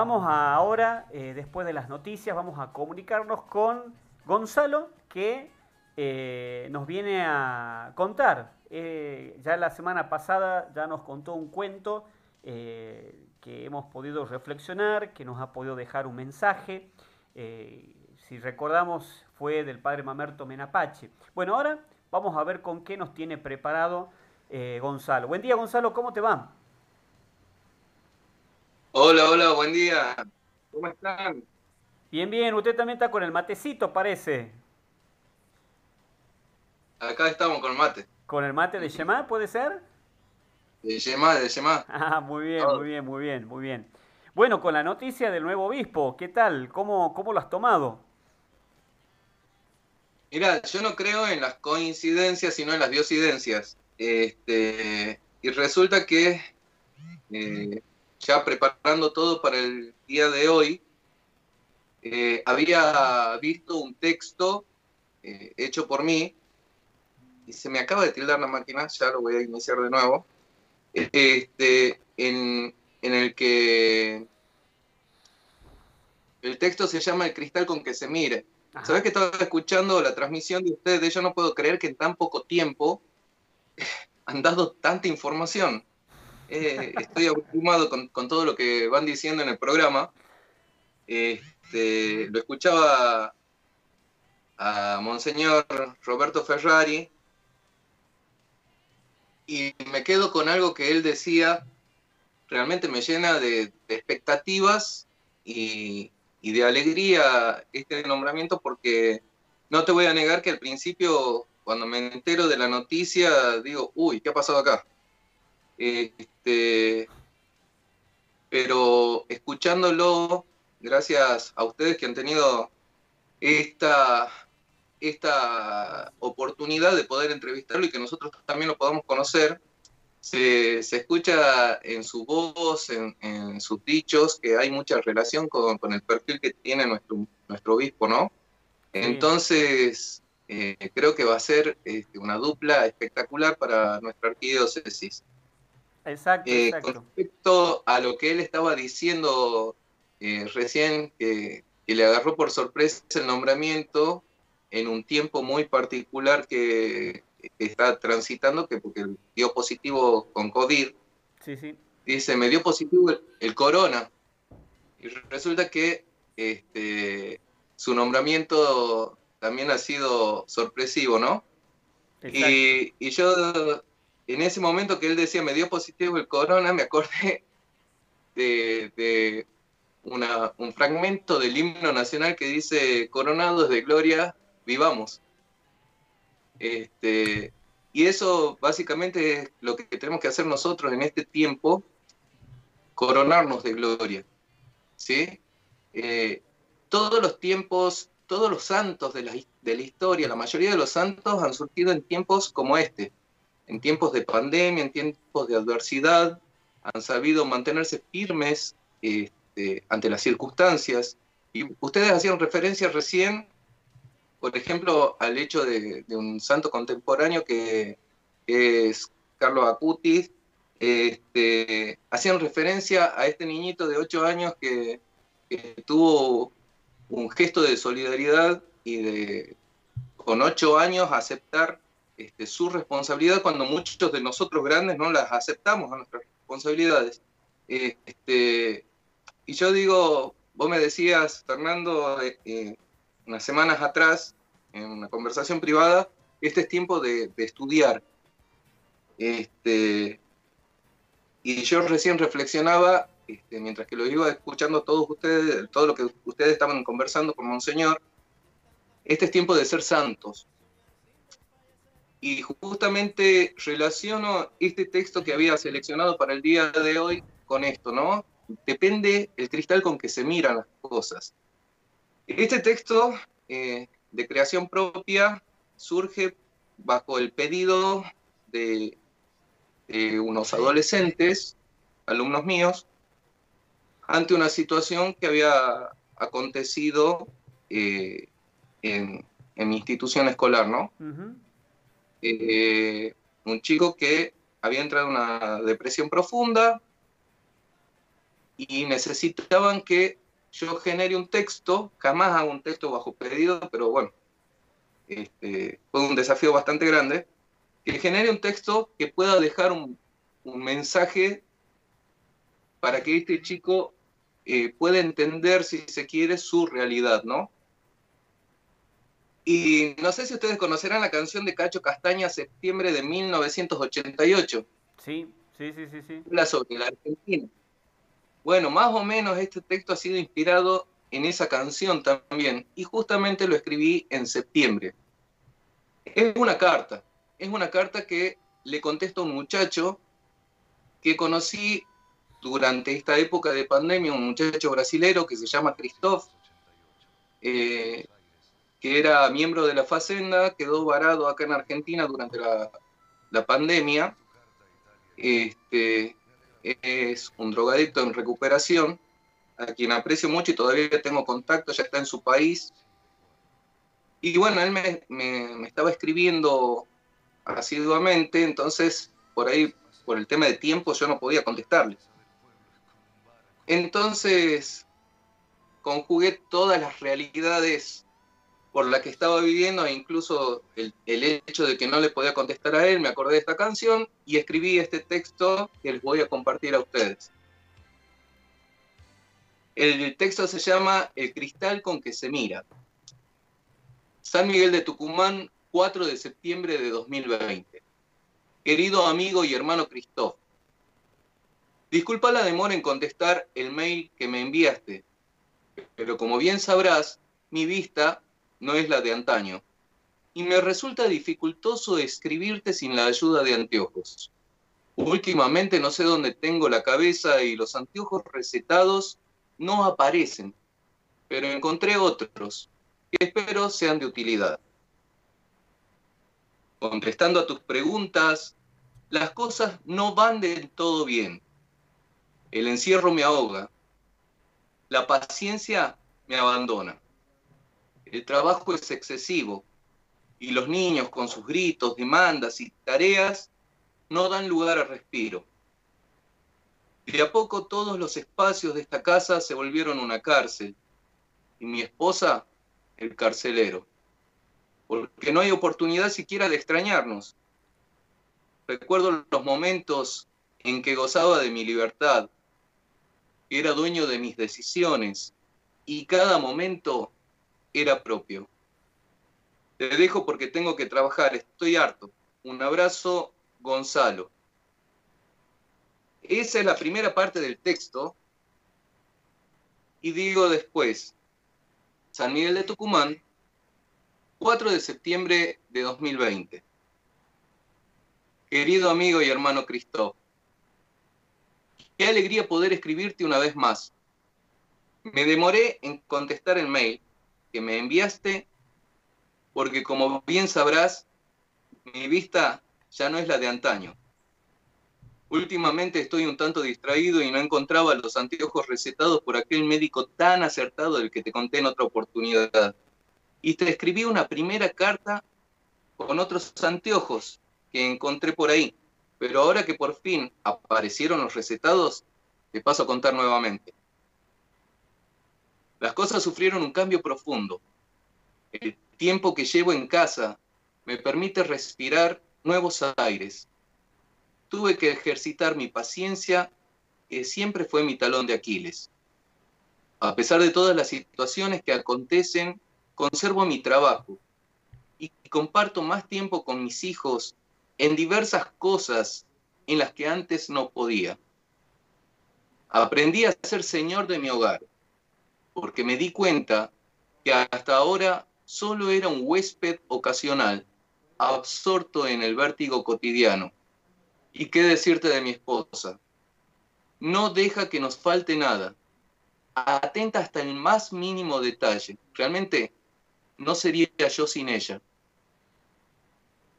Vamos ahora, eh, después de las noticias, vamos a comunicarnos con Gonzalo, que eh, nos viene a contar. Eh, ya la semana pasada ya nos contó un cuento que hemos podido reflexionar, que nos ha podido dejar un mensaje. si recordamos, fue del padre Mamerto Menapache. Bueno, ahora vamos a ver con qué nos tiene preparado Gonzalo. Buen día, Gonzalo, ¿cómo te va? Hola, hola, buen día. ¿Cómo están? Bien, bien. Usted también está con el matecito, parece. Acá estamos con el mate. ¿Con el mate de Yemá, puede ser? De Yemá, de Yemá. Ah, muy bien, muy bien, muy bien, muy bien. Bueno, con la noticia del nuevo obispo, ¿qué tal? ¿Cómo, cómo lo has tomado? Mira, yo no creo en las coincidencias, sino en las diosidencias. Este, y resulta que eh, ya preparando todo para el día de hoy, eh, había visto un texto eh, hecho por mí, y se me acaba de tildar la máquina, ya lo voy a iniciar de nuevo, este, en, el que el texto se llama El cristal con que se mire. ¿Sabes que estaba escuchando la transmisión de ustedes? Yo no puedo creer que en tan poco tiempo han dado tanta información. Eh, estoy abrumado con, todo lo que van diciendo en el programa. Este, lo escuchaba a Monseñor Roberto Ferrari y me quedo con algo que él decía, realmente me llena de, expectativas y, y, de alegría este nombramiento porque no te voy a negar que al principio, cuando me entero de la noticia, digo, uy, ¿qué ha pasado acá? Este, pero escuchándolo, gracias a ustedes que han tenido esta, esta oportunidad de poder entrevistarlo y que nosotros también lo podamos conocer, se, escucha en su voz, en, sus dichos, que hay mucha relación con, el perfil que tiene nuestro, nuestro obispo, ¿no? Entonces, eh, creo que va a ser este, una dupla espectacular para nuestra arquidiócesis. Exacto, eh, Con respecto a lo que él estaba diciendo eh, recién, que, le agarró por sorpresa el nombramiento en un tiempo muy particular que está transitando, que porque dio positivo con COVID. Dice, me dio positivo el, corona. Y resulta que este, su nombramiento también ha sido sorpresivo, ¿no? Y, y, yo en ese momento que él decía, me dio positivo el corona, me acordé de, un fragmento del himno nacional que dice, coronados de gloria, vivamos. Este, y eso básicamente es lo que tenemos que hacer nosotros en este tiempo, coronarnos de gloria. ¿sí? Eh, todos los tiempos, todos los santos de la, de la historia, la mayoría de los santos han surgido en tiempos como este en tiempos de pandemia, en tiempos de adversidad, han sabido mantenerse firmes este, ante las circunstancias. Y ustedes hacían referencia recién, por ejemplo, al hecho de, un santo contemporáneo que, es Carlos Acutis. Este, hacían referencia a este niñito de 8 años que, que tuvo un gesto de solidaridad y de con 8 años aceptar este, su responsabilidad cuando muchos de nosotros grandes no las aceptamos a nuestras responsabilidades. Este, y yo digo, vos me decías, Fernando, eh, eh, unas semanas atrás, en una conversación privada, este es tiempo de, estudiar. Este, y yo recién reflexionaba, este, mientras que lo iba escuchando todos ustedes, todo lo que ustedes estaban conversando con Monseñor, este es tiempo de ser santos. Y justamente relaciono este texto que había seleccionado para el día de hoy con esto, ¿no? Depende el cristal con que se miran las cosas. Este texto eh, de creación propia surge bajo el pedido de, unos adolescentes, alumnos míos, ante una situación que había acontecido eh, en, mi institución escolar, ¿no? Eh, un chico que había entrado en una depresión profunda y necesitaban que yo genere un texto, jamás hago un texto bajo pedido, pero bueno, este, fue un desafío bastante grande, que genere un texto que pueda dejar un, mensaje para que este chico eh, pueda entender, si se quiere, su realidad, ¿no? Y no sé si ustedes conocerán la canción de Cacho Castaña, septiembre de 1988. Sí, sí, sí, sí. sí. La sobre la Argentina. Bueno, más o menos este texto ha sido inspirado en esa canción también, y justamente lo escribí en septiembre. Es una carta, es una carta que le contesto a un muchacho que conocí durante esta época de pandemia, un muchacho brasilero que se llama Christoph, eh, que era miembro de la Facenda, quedó varado acá en Argentina durante la, la pandemia. Este, es un drogadicto en recuperación, a quien aprecio mucho y todavía tengo contacto, ya está en su país. Y bueno, él me, me, estaba escribiendo asiduamente, entonces por ahí, por el tema de tiempo, yo no podía contestarle. Entonces, conjugué todas las realidades por la que estaba viviendo e incluso el, hecho de que no le podía contestar a él, me acordé de esta canción y escribí este texto que les voy a compartir a ustedes. El texto se llama El cristal con que se mira. San Miguel de Tucumán, 4 de septiembre de 2020. Querido amigo y hermano Cristóbal, disculpa la demora en contestar el mail que me enviaste, pero como bien sabrás, mi vista no es la de antaño, y me resulta dificultoso escribirte sin la ayuda de anteojos. Últimamente no sé dónde tengo la cabeza y los anteojos recetados no aparecen, pero encontré otros que espero sean de utilidad. Contestando a tus preguntas, las cosas no van del todo bien. El encierro me ahoga. La paciencia me abandona el trabajo es excesivo y los niños con sus gritos, demandas y tareas no dan lugar a respiro. De a poco todos los espacios de esta casa se volvieron una cárcel y mi esposa el carcelero, porque no hay oportunidad siquiera de extrañarnos. Recuerdo los momentos en que gozaba de mi libertad, era dueño de mis decisiones y cada momento era propio. Te dejo porque tengo que trabajar, estoy harto. Un abrazo, Gonzalo. Esa es la primera parte del texto. Y digo después, San Miguel de Tucumán, 4 de septiembre de 2020. Querido amigo y hermano Cristóbal, qué alegría poder escribirte una vez más. Me demoré en contestar el mail que me enviaste, porque como bien sabrás, mi vista ya no es la de antaño. Últimamente estoy un tanto distraído y no encontraba los anteojos recetados por aquel médico tan acertado del que te conté en otra oportunidad. Y te escribí una primera carta con otros anteojos que encontré por ahí. Pero ahora que por fin aparecieron los recetados, te paso a contar nuevamente. Las cosas sufrieron un cambio profundo. El tiempo que llevo en casa me permite respirar nuevos aires. Tuve que ejercitar mi paciencia, que siempre fue mi talón de Aquiles. A pesar de todas las situaciones que acontecen, conservo mi trabajo y comparto más tiempo con mis hijos en diversas cosas en las que antes no podía. Aprendí a ser señor de mi hogar porque me di cuenta que hasta ahora solo era un huésped ocasional, absorto en el vértigo cotidiano. ¿Y qué decirte de mi esposa? No deja que nos falte nada. Atenta hasta el más mínimo detalle. Realmente no sería yo sin ella.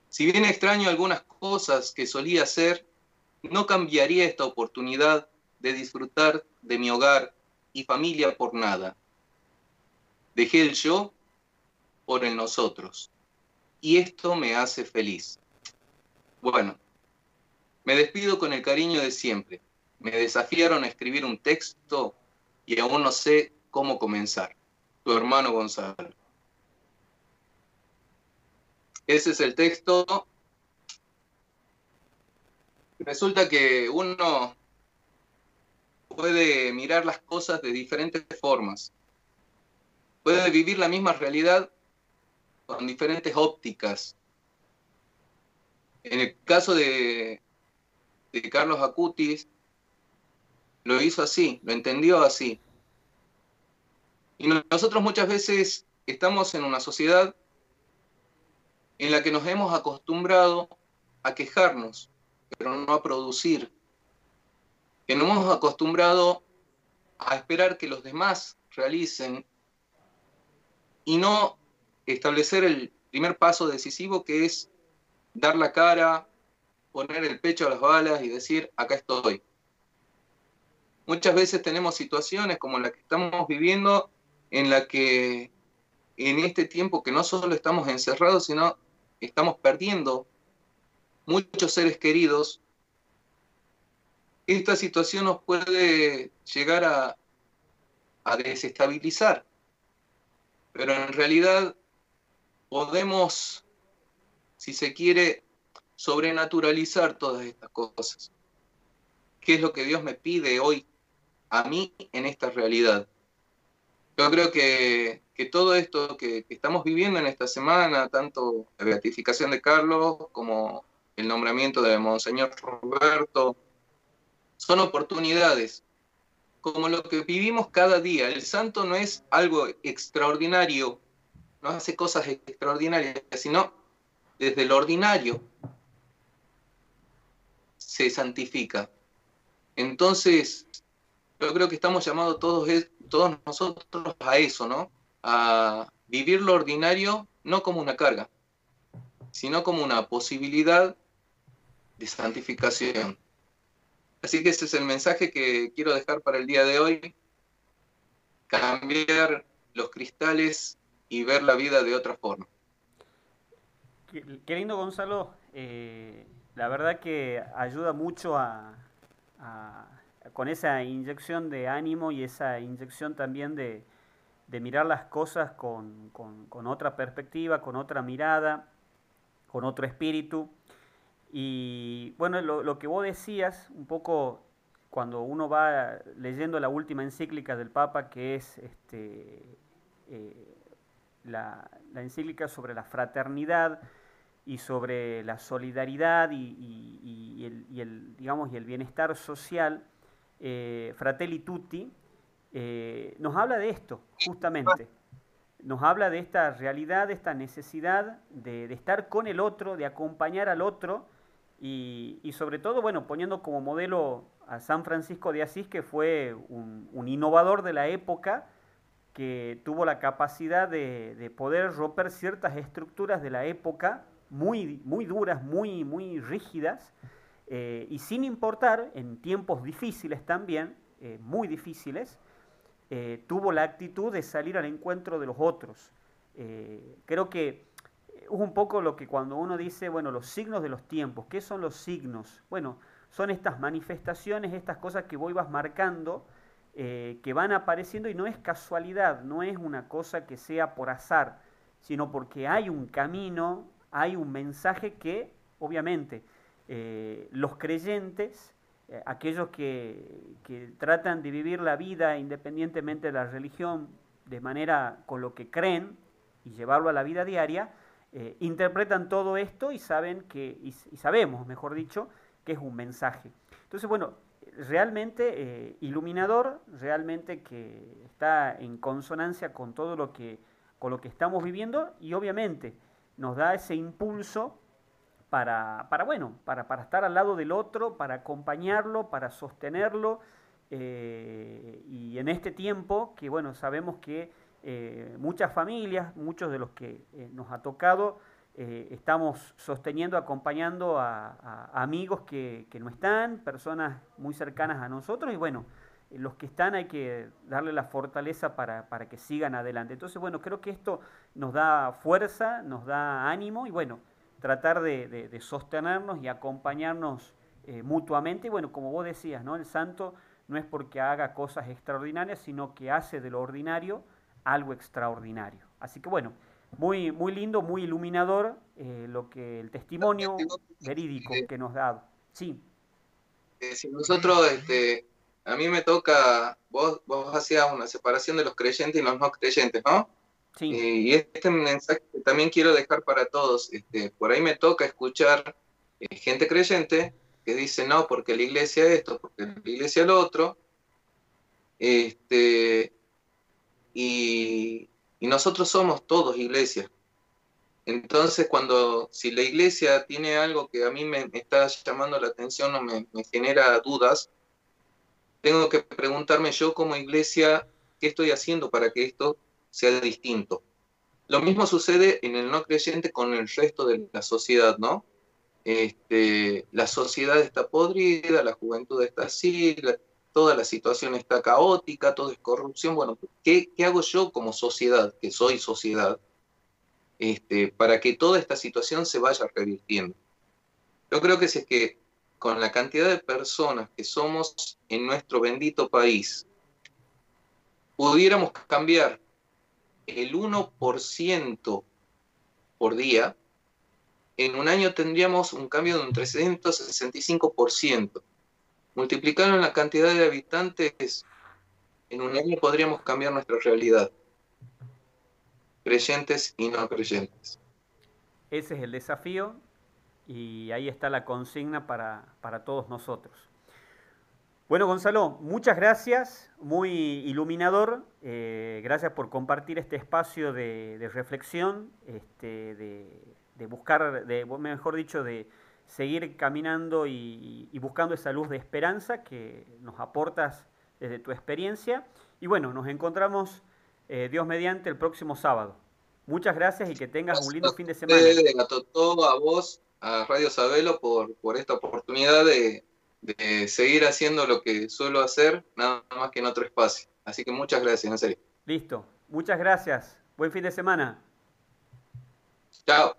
Si bien extraño algunas cosas que solía hacer, no cambiaría esta oportunidad de disfrutar de mi hogar y familia por nada. Dejé el yo por el nosotros. Y esto me hace feliz. Bueno, me despido con el cariño de siempre. me desafiaron a escribir un texto y aún no sé cómo comenzar. Tu hermano Gonzalo. Ese es el texto. Resulta que uno puede mirar las cosas de diferentes formas. Puede vivir la misma realidad con diferentes ópticas. En el caso de, de Carlos Acutis, lo hizo así, lo entendió así. Y nosotros muchas veces estamos en una sociedad en la que nos hemos acostumbrado a quejarnos, pero no a producir. Que nos hemos acostumbrado a esperar que los demás realicen y no establecer el primer paso decisivo que es dar la cara, poner el pecho a las balas y decir, acá estoy. Muchas veces tenemos situaciones como la que estamos viviendo en la que en este tiempo que no solo estamos encerrados, sino estamos perdiendo muchos seres queridos, esta situación nos puede llegar a, desestabilizar. Pero en realidad podemos, si se quiere, sobrenaturalizar todas estas cosas. ¿Qué es lo que Dios me pide hoy a mí en esta realidad? Yo creo que, todo esto que, estamos viviendo en esta semana, tanto la beatificación de Carlos como el nombramiento de Monseñor Roberto, son oportunidades, como lo que vivimos cada día. El santo no es algo extraordinario, no hace cosas extraordinarias, sino desde lo ordinario se santifica. Entonces, yo creo que estamos llamados todos, todos nosotros a eso, ¿no? A vivir lo ordinario no como una carga, sino como una posibilidad de santificación. Así que ese es el mensaje que quiero dejar para el día de hoy. Cambiar los cristales y ver la vida de otra forma. Qué, lindo, Gonzalo. Eh, la verdad que ayuda mucho a, con esa inyección de ánimo y esa inyección también de, mirar las cosas con, otra perspectiva, con otra mirada, con otro espíritu. Y bueno, lo, que vos decías, un poco cuando uno va leyendo la última encíclica del Papa, que es este, eh, la, encíclica sobre la fraternidad y sobre la solidaridad y, el, digamos, y el bienestar social, eh, Fratelli Tutti, eh, nos habla de esto, justamente. Nos habla de esta realidad, de esta necesidad de, de estar con el otro, de acompañar al otro y, sobre todo, bueno, poniendo como modelo a San Francisco de Asís, que fue un, innovador de la época, que tuvo la capacidad de, poder romper ciertas estructuras de la época, muy, muy duras, muy, muy rígidas, eh, y sin importar, en tiempos difíciles también, eh, muy difíciles, eh, tuvo la actitud de salir al encuentro de los otros. creo que un poco lo que cuando uno dice, bueno, los signos de los tiempos, ¿qué son los signos? Bueno, son estas manifestaciones, estas cosas que vos ibas marcando, eh, que van apareciendo y no es casualidad, no es una cosa que sea por azar, sino porque hay un camino, hay un mensaje que, obviamente, eh, los creyentes, eh, aquellos que, que tratan de vivir la vida independientemente de la religión, de manera con lo que creen y llevarlo a la vida diaria, eh, interpretan todo esto y saben que, y, sabemos, mejor dicho, que es un mensaje. Entonces, bueno, realmente eh, iluminador, realmente que está en consonancia con todo lo que, con lo que estamos viviendo y obviamente nos da ese impulso para, para bueno, para, para, estar al lado del otro, para acompañarlo, para sostenerlo. Eh, y en este tiempo que, bueno, sabemos que eh, muchas familias, muchos de los que eh, nos ha tocado, eh, estamos sosteniendo, acompañando a, amigos que, no están, personas muy cercanas a nosotros y bueno, los que están hay que darle la fortaleza para, que sigan adelante. Entonces, bueno, creo que esto nos da fuerza, nos da ánimo y bueno, tratar de, sostenernos y acompañarnos mutuamente. Y bueno, como vos decías, ¿no? El santo no es porque haga cosas extraordinarias, sino que hace de lo ordinario algo extraordinario. Así que bueno, muy, muy lindo, muy iluminador eh, lo que el testimonio verídico que nos da. Sí. Eh, si nosotros, este, a mí me toca, vos, vos hacías una separación de los creyentes y los no creyentes, ¿no? Sí. Eh, y este mensaje que también quiero dejar para todos, este, por ahí me toca escuchar gente creyente que dice, no, porque la iglesia esto, porque la iglesia lo otro, este, y, nosotros somos todos iglesia. Entonces, cuando, si la iglesia tiene algo que a mí me, está llamando la atención o me, genera dudas, tengo que preguntarme yo como iglesia, ¿qué estoy haciendo para que esto sea distinto? Lo mismo sucede en el no creyente con el resto de la sociedad, ¿no? Este, la sociedad está podrida, la juventud está así, toda la situación está caótica, todo es corrupción. Bueno, ¿qué, hago yo como sociedad, que soy sociedad, este, para que toda esta situación se vaya revirtiendo? Yo creo que si es que con la cantidad de personas que somos en nuestro bendito país, pudiéramos cambiar el 1% por día, en un año tendríamos un cambio de un 365% multiplicaron la cantidad de habitantes, en un año podríamos cambiar nuestra realidad. Creyentes y no creyentes. Ese es el desafío y ahí está la consigna para, todos nosotros. Bueno, Gonzalo, muchas gracias, muy iluminador. Eh, gracias por compartir este espacio de, reflexión, este, de, buscar, mejor dicho, de, seguir caminando y, buscando esa luz de esperanza que nos aportas desde tu experiencia. Y bueno, nos encontramos, eh, Dios mediante, el próximo sábado. Muchas gracias y que tengas un lindo fin de semana. A todo a vos, a Radio Sabelo, por, por esta oportunidad de, de seguir haciendo lo que suelo hacer, nada más que en otro espacio. Así que muchas gracias, en serio. Listo. Muchas gracias. Buen fin de semana. Chao.